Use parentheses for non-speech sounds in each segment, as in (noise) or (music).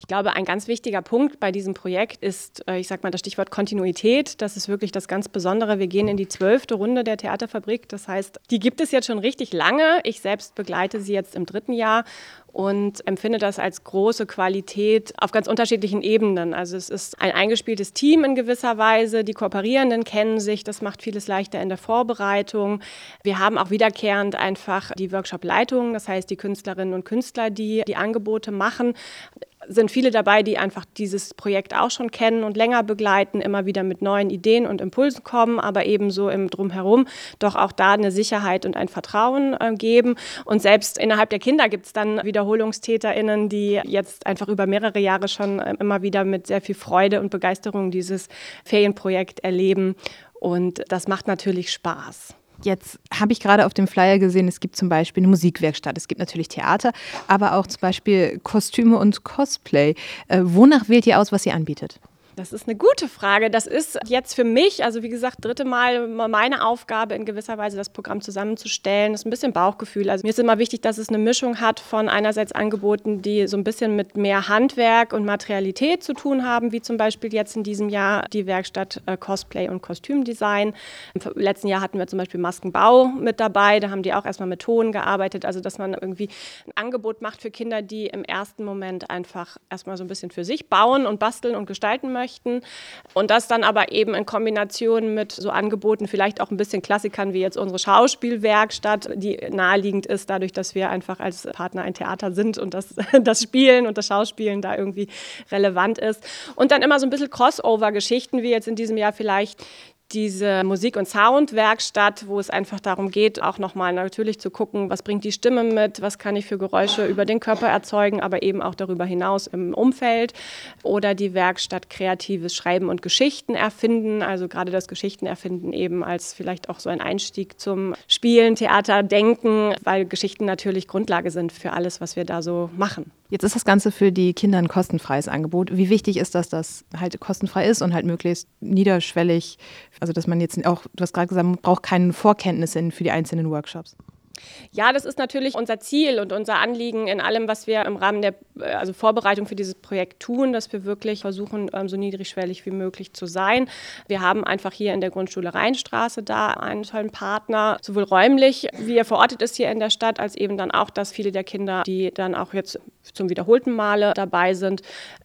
Ich glaube, ein ganz wichtiger Punkt bei diesem Projekt ist, äh, ich sage mal, das Stichwort Kontinuität. Das ist wirklich das ganz Besondere. Wir gehen in die zwölfte Runde der Theaterfabrik. Das heißt, die gibt es jetzt schon richtig lange. Ich selbst begleite sie jetzt im dritten Jahr und empfinde das als große Qualität auf ganz unterschiedlichen Ebenen. Also es ist ein eingespieltes Team in gewisser Weise. Die Kooperierenden kennen sich. Das macht vieles leichter in der Vorbereitung. Wir haben auch wiederkehrend einfach die Workshop-Leitung, das heißt die Künstlerinnen und Künstler, die die Angebote machen sind viele dabei, die einfach dieses Projekt auch schon kennen und länger begleiten, immer wieder mit neuen Ideen und Impulsen kommen, aber ebenso im Drumherum doch auch da eine Sicherheit und ein Vertrauen äh, geben. Und selbst innerhalb der Kinder gibt es dann WiederholungstäterInnen, die jetzt einfach über mehrere Jahre schon äh, immer wieder mit sehr viel Freude und Begeisterung dieses Ferienprojekt erleben. Und das macht natürlich Spaß. Jetzt habe ich gerade auf dem Flyer gesehen, es gibt zum Beispiel eine Musikwerkstatt, es gibt natürlich Theater, aber auch zum Beispiel Kostüme und Cosplay. Äh, wonach wählt ihr aus, was ihr anbietet? Das ist eine gute Frage. Das ist jetzt für mich, also wie gesagt, dritte Mal meine Aufgabe, in gewisser Weise das Programm zusammenzustellen. Das ist ein bisschen Bauchgefühl. Also mir ist immer wichtig, dass es eine Mischung hat von einerseits Angeboten, die so ein bisschen mit mehr Handwerk und Materialität zu tun haben, wie zum Beispiel jetzt in diesem Jahr die Werkstatt äh, Cosplay und Kostümdesign. Im letzten Jahr hatten wir zum Beispiel Maskenbau mit dabei. Da haben die auch erstmal mit Ton gearbeitet. Also dass man irgendwie ein Angebot macht für Kinder, die im ersten Moment einfach erstmal so ein bisschen für sich bauen und basteln und gestalten möchten möchten. Und das dann aber eben in Kombination mit so Angeboten, vielleicht auch ein bisschen Klassikern wie jetzt unsere Schauspielwerkstatt, die naheliegend ist, dadurch, dass wir einfach als Partner ein Theater sind und das, (laughs) das Spielen und das Schauspielen da irgendwie relevant ist. Und dann immer so ein bisschen Crossover-Geschichten, wie jetzt in diesem Jahr vielleicht diese Musik- und Soundwerkstatt, wo es einfach darum geht, auch nochmal natürlich zu gucken, was bringt die Stimme mit, was kann ich für Geräusche über den Körper erzeugen, aber eben auch darüber hinaus im Umfeld. Oder die Werkstatt kreatives Schreiben und Geschichten erfinden, also gerade das Geschichten erfinden eben als vielleicht auch so ein Einstieg zum Spielen, Theater, Denken, weil Geschichten natürlich Grundlage sind für alles, was wir da so machen. Jetzt ist das Ganze für die Kinder ein kostenfreies Angebot. Wie wichtig ist das, dass halt kostenfrei ist und halt möglichst niederschwellig, also dass man jetzt auch, du hast gerade gesagt, man braucht keine Vorkenntnisse für die einzelnen Workshops. Ja, das ist natürlich unser Ziel und unser Anliegen in allem, was wir im Rahmen der also Vorbereitung für dieses Projekt tun, dass wir wirklich versuchen, ähm, so niedrigschwellig wie möglich zu sein. Wir haben einfach hier in der Grundschule Rheinstraße da einen tollen Partner, sowohl räumlich, wie er verortet ist hier in der Stadt, als eben dann auch, dass viele der Kinder, die dann auch jetzt zum wiederholten Male dabei sind,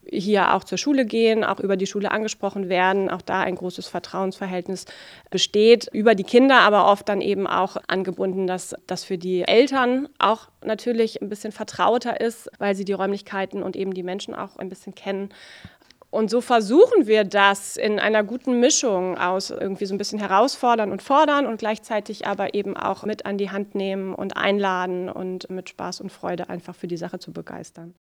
hier auch zur Schule gehen, auch über die Schule angesprochen werden, auch da ein großes Vertrauensverhältnis besteht über die Kinder, aber oft dann eben auch angebunden, dass das für die Eltern auch natürlich ein bisschen vertrauter ist, weil sie die Räumlichkeiten und eben die Menschen auch ein bisschen kennen. Und so versuchen wir das in einer guten Mischung aus irgendwie so ein bisschen herausfordern und fordern und gleichzeitig aber eben auch mit an die Hand nehmen und einladen und mit Spaß und Freude einfach für die Sache zu begeistern.